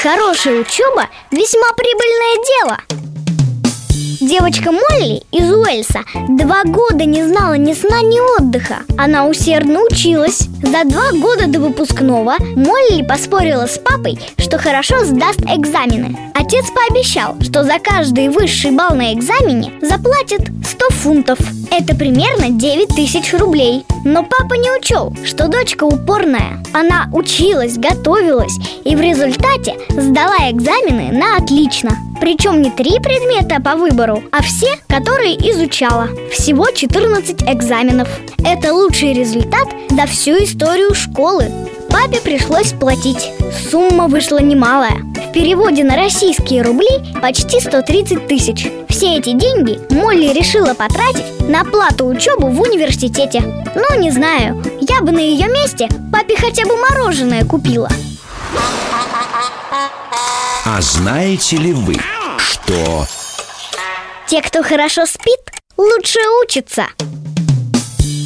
Хорошая учеба – весьма прибыльное дело Девочка Молли из Уэльса два года не знала ни сна, ни отдыха. Она усердно училась. За два года до выпускного Молли поспорила с папой, что хорошо сдаст экзамены. Отец пообещал, что за каждый высший балл на экзамене заплатит 100 фунтов. Это примерно 9 тысяч рублей. Но папа не учел, что дочка упорная. Она училась, готовилась и в результате сдала экзамены на отлично. Причем не три предмета по выбору, а все, которые изучала. Всего 14 экзаменов. Это лучший результат за всю историю школы. Папе пришлось платить. Сумма вышла немалая. В переводе на российские рубли почти 130 тысяч. Все эти деньги Молли решила потратить на плату учебу в университете. Ну, не знаю, я бы на ее месте папе хотя бы мороженое купила. А знаете ли вы, что... Те, кто хорошо спит, лучше учатся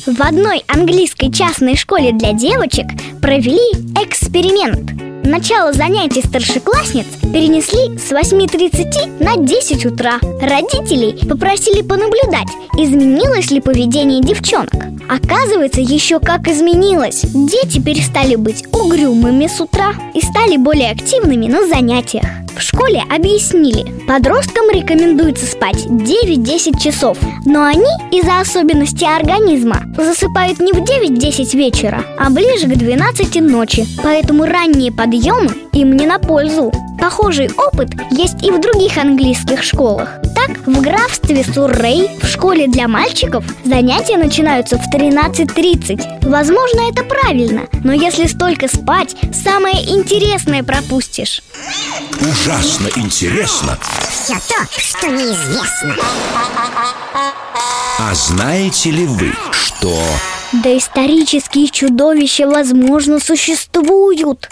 В одной английской частной школе для девочек провели эксперимент Начало занятий старшеклассниц перенесли с 8.30 на 10 утра. Родителей попросили понаблюдать, изменилось ли поведение девчонок Оказывается, еще как изменилось Дети перестали быть угрюмыми с утра и стали более активными на занятиях в школе объяснили, подросткам рекомендуется спать 9-10 часов, но они из-за особенностей организма засыпают не в 9-10 вечера, а ближе к 12 ночи, поэтому ранние подъемы им не на пользу. Похожий опыт есть и в других английских школах. В графстве Суррей в школе для мальчиков занятия начинаются в 13.30. Возможно, это правильно, но если столько спать, самое интересное пропустишь. Ужасно интересно Все то, что неизвестно А знаете ли вы, что... Доисторические чудовища, возможно, существуют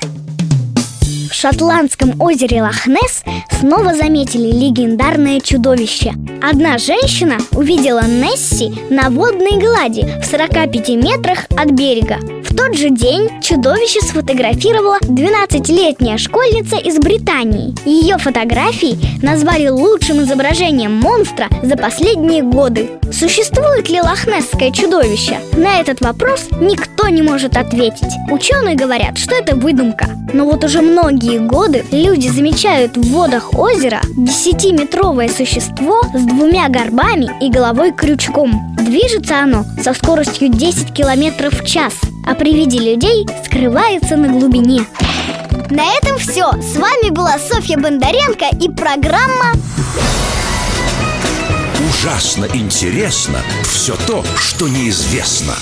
В шотландском озере Лохнесс снова заметили легендарное чудовище Одна женщина увидела Несси на водной глади в 45 метрах от берега в тот же день чудовище сфотографировала 12-летняя школьница из Британии. Ее фотографии назвали лучшим изображением монстра за последние годы. Существует ли лохнесское чудовище? На этот вопрос никто не может ответить. Ученые говорят, что это выдумка. Но вот уже многие годы люди замечают в водах озера 10-метровое существо с двумя горбами и головой крючком. Движется оно со скоростью 10 км в час а при виде людей скрывается на глубине. На этом все. С вами была Софья Бондаренко и программа Ужасно интересно все то, что неизвестно.